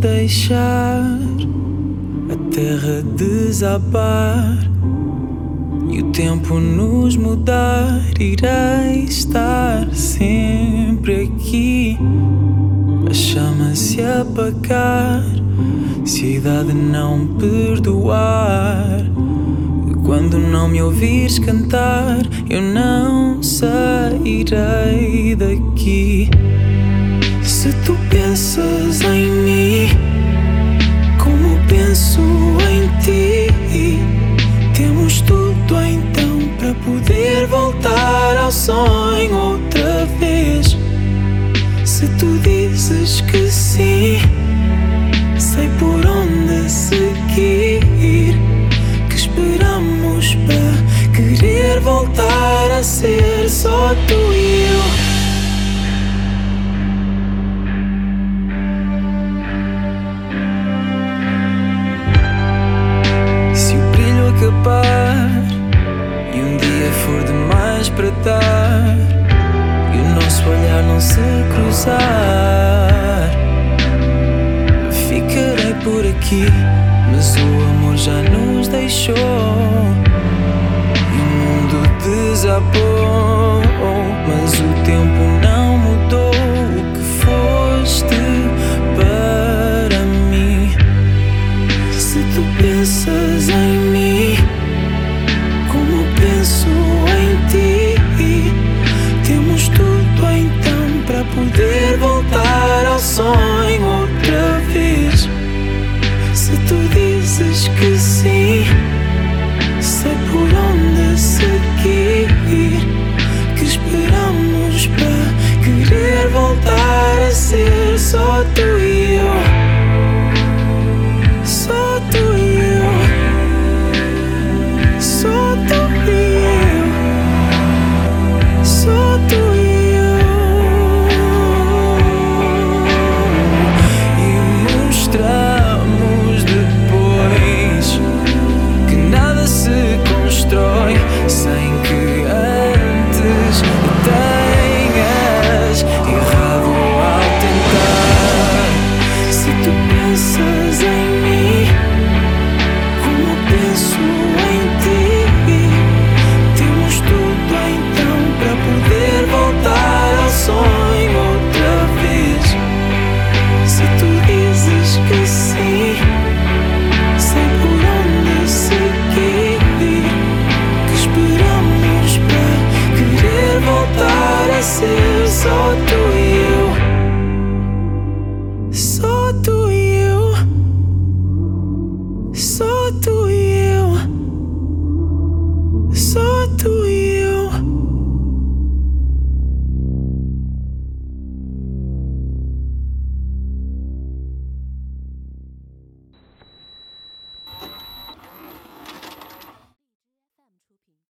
deixar a terra desabar e o tempo nos mudar, irei estar sempre aqui. A chama se apagar, se a idade não perdoar. Quando não me ouvires cantar, eu não sairei daqui. Se tu pensas em mim, como penso em ti, temos tudo então para poder voltar ao sonho outra vez. Se tu dizes que sim, sei por onde seguir. Que esperamos para querer voltar a ser só tu e dar e o nosso olhar não se cruzar, ficarei por aqui. Mas o amor já nos deixou e o mundo desabou. Mas o tempo seems so